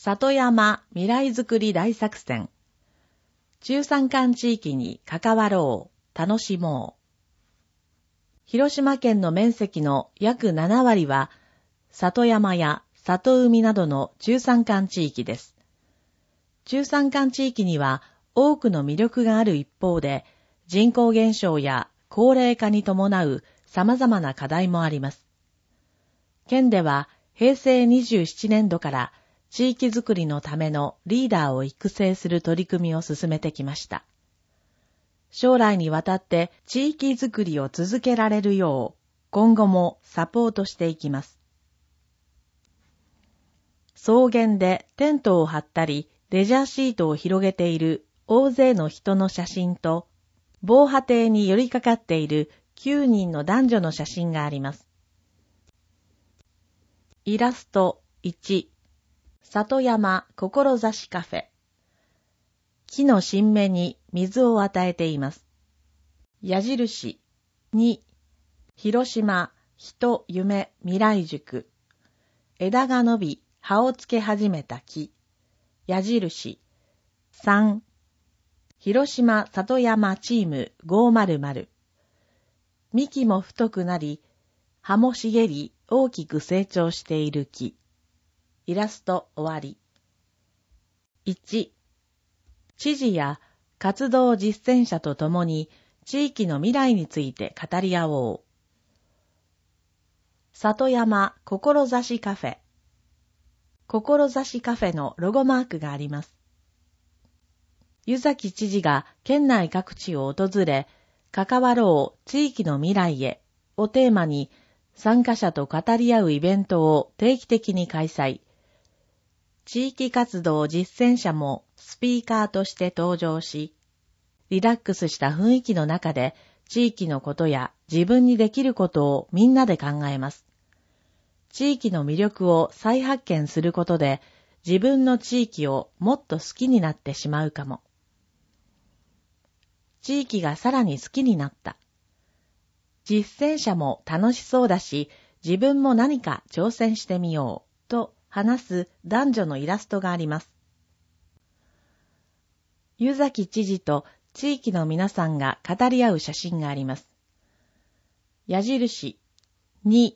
里山未来づくり大作戦。中山間地域に関わろう、楽しもう。広島県の面積の約7割は、里山や里海などの中山間地域です。中山間地域には多くの魅力がある一方で、人口減少や高齢化に伴う様々な課題もあります。県では平成27年度から地域づくりのためのリーダーを育成する取り組みを進めてきました。将来にわたって地域づくりを続けられるよう、今後もサポートしていきます。草原でテントを張ったり、レジャーシートを広げている大勢の人の写真と、防波堤に寄りかかっている9人の男女の写真があります。イラスト1里山志カフェ。木の新芽に水を与えています。矢印2、広島、人、夢、未来塾。枝が伸び、葉をつけ始めた木。矢印3、広島里山チーム500。幹も太くなり、葉も茂り大きく成長している木。イラスト終わり。1、知事や活動実践者と共に地域の未来について語り合おう。里山志カフェ。志カフェのロゴマークがあります。湯崎知事が県内各地を訪れ、関わろう地域の未来へをテーマに参加者と語り合うイベントを定期的に開催。地域活動実践者もスピーカーとして登場し、リラックスした雰囲気の中で地域のことや自分にできることをみんなで考えます。地域の魅力を再発見することで自分の地域をもっと好きになってしまうかも。地域がさらに好きになった。実践者も楽しそうだし、自分も何か挑戦してみようと話す男女のイラストがあります。湯崎知事と地域の皆さんが語り合う写真があります。矢印2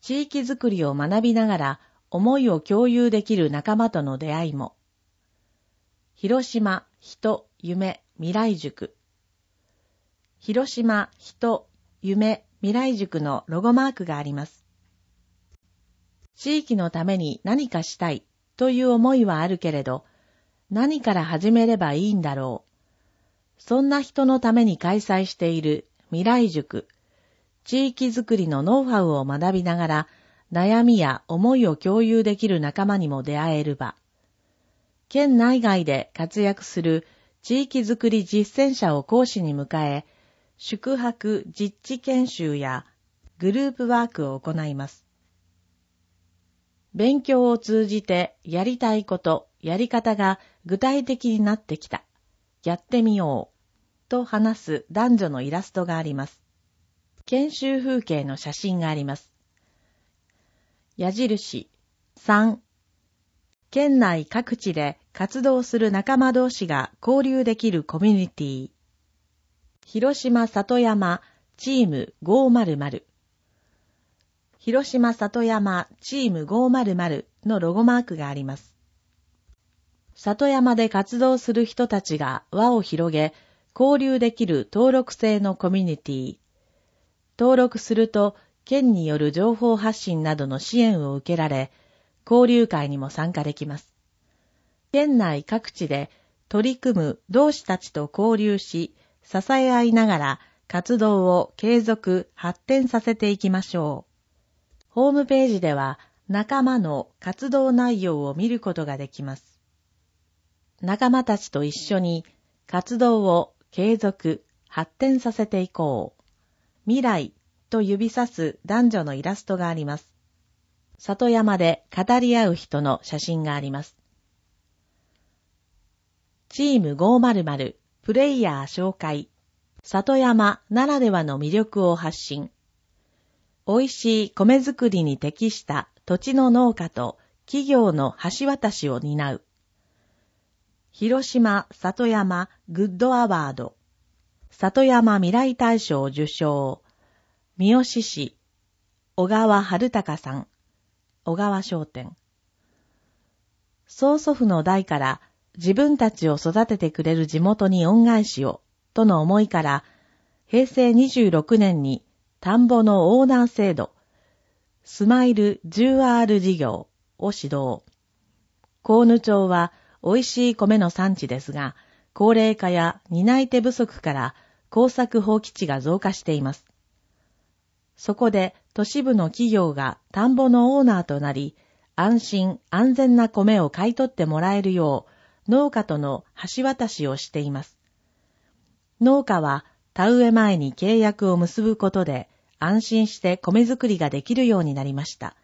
地域づくりを学びながら思いを共有できる仲間との出会いも。広島、人、夢、未来塾。広島、人、夢、未来塾のロゴマークがあります。地域のために何かしたいという思いはあるけれど、何から始めればいいんだろう。そんな人のために開催している未来塾、地域づくりのノウハウを学びながら、悩みや思いを共有できる仲間にも出会える場。県内外で活躍する地域づくり実践者を講師に迎え、宿泊実地研修やグループワークを行います。勉強を通じてやりたいこと、やり方が具体的になってきた。やってみよう。と話す男女のイラストがあります。研修風景の写真があります。矢印3県内各地で活動する仲間同士が交流できるコミュニティ広島里山チーム500広島里山チーム500のロゴマークがあります。里山で活動する人たちが輪を広げ、交流できる登録制のコミュニティ。登録すると、県による情報発信などの支援を受けられ、交流会にも参加できます。県内各地で取り組む同志たちと交流し、支え合いながら活動を継続、発展させていきましょう。ホームページでは仲間の活動内容を見ることができます。仲間たちと一緒に活動を継続、発展させていこう。未来と指さす男女のイラストがあります。里山で語り合う人の写真があります。チーム500プレイヤー紹介。里山ならではの魅力を発信。美味しい米作りに適した土地の農家と企業の橋渡しを担う。広島里山グッドアワード。里山未来大賞受賞。三好市、小川春隆さん、小川商店。曽祖父の代から自分たちを育ててくれる地元に恩返しを、との思いから、平成26年に田んぼのオーナー制度、スマイル 10R 事業を指導。河野町は美味しい米の産地ですが、高齢化や担い手不足から工作放棄地が増加しています。そこで都市部の企業が田んぼのオーナーとなり、安心安全な米を買い取ってもらえるよう、農家との橋渡しをしています。農家は田植え前に契約を結ぶことで、安心して米作りができるようになりました。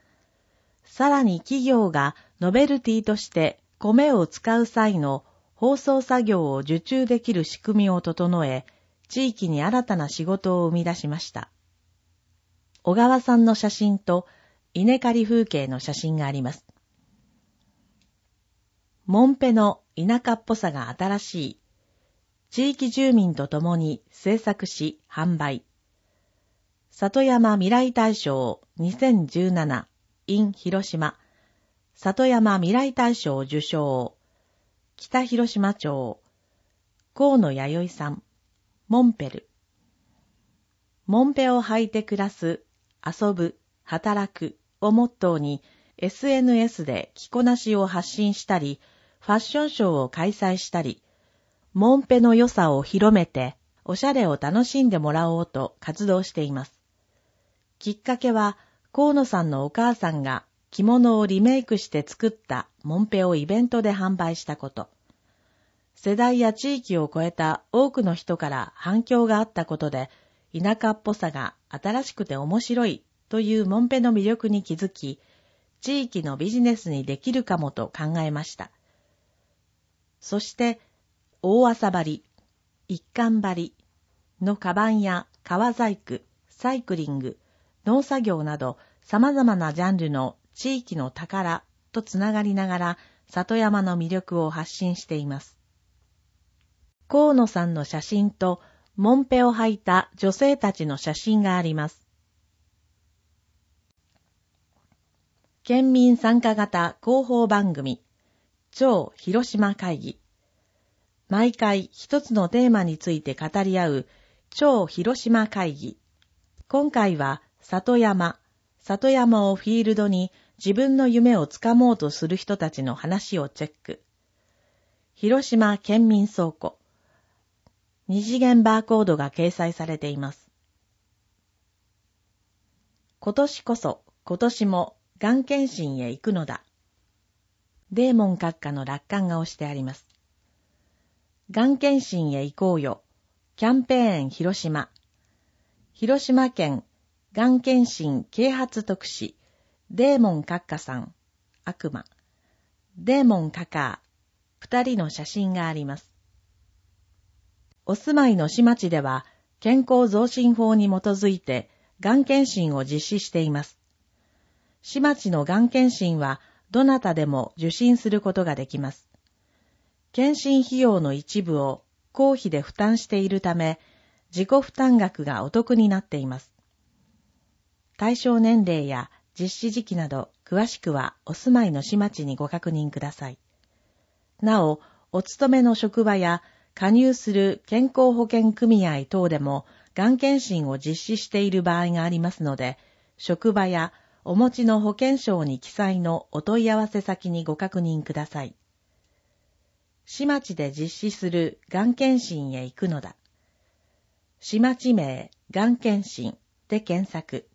さらに企業がノベルティとして米を使う際の包装作業を受注できる仕組みを整え、地域に新たな仕事を生み出しました。小川さんの写真と稲刈り風景の写真があります。モンペの田舎っぽさが新しい。地域住民と共に制作し販売。里山未来大賞2017 in 広島。里山未来大賞受賞。北広島町。河野弥生さん。モンペルモンペを履いて暮らす遊ぶ働くをモットーに SNS で着こなしを発信したりファッションショーを開催したりモンペの良さを広めておしゃれを楽しんでもらおうと活動しています。きっかけは、河野さんのお母さんが着物をリメイクして作ったモンペをイベントで販売したこと。世代や地域を超えた多くの人から反響があったことで、田舎っぽさが新しくて面白いというモンペの魅力に気づき、地域のビジネスにできるかもと考えました。そして、大朝張り、一貫張りのカバンや革細工、サイクリング、農作業など様々なジャンルの地域の宝とつながりながら里山の魅力を発信しています。河野さんの写真と、モンペを履いた女性たちの写真があります。県民参加型広報番組、超広島会議。毎回一つのテーマについて語り合う超広島会議。今回は里山、里山をフィールドに自分の夢をつかもうとする人たちの話をチェック。広島県民倉庫。二次元バーコードが掲載されています。今年こそ、今年も、がん検診へ行くのだ。デーモン閣下の楽観が押してあります。がん検診へ行こうよ。キャンペーン広島。広島県がん検診啓発特使、デーモン閣下さん、悪魔、デーモンカカー、二人の写真があります。お住まいの市町では、健康増進法に基づいて、がん検診を実施しています。市町のがん検診は、どなたでも受診することができます。検診費用の一部を公費で負担しているため、自己負担額がお得になっています。対象年齢や実施時期など詳しくはお住まいの市町にご確認ください。なお、お勤めの職場や加入する健康保険組合等でも、がん検診を実施している場合がありますので、職場やお持ちの保険証に記載のお問い合わせ先にご確認ください。市町で実施するがん検診へ行くのだ。市町名がん検診で検索。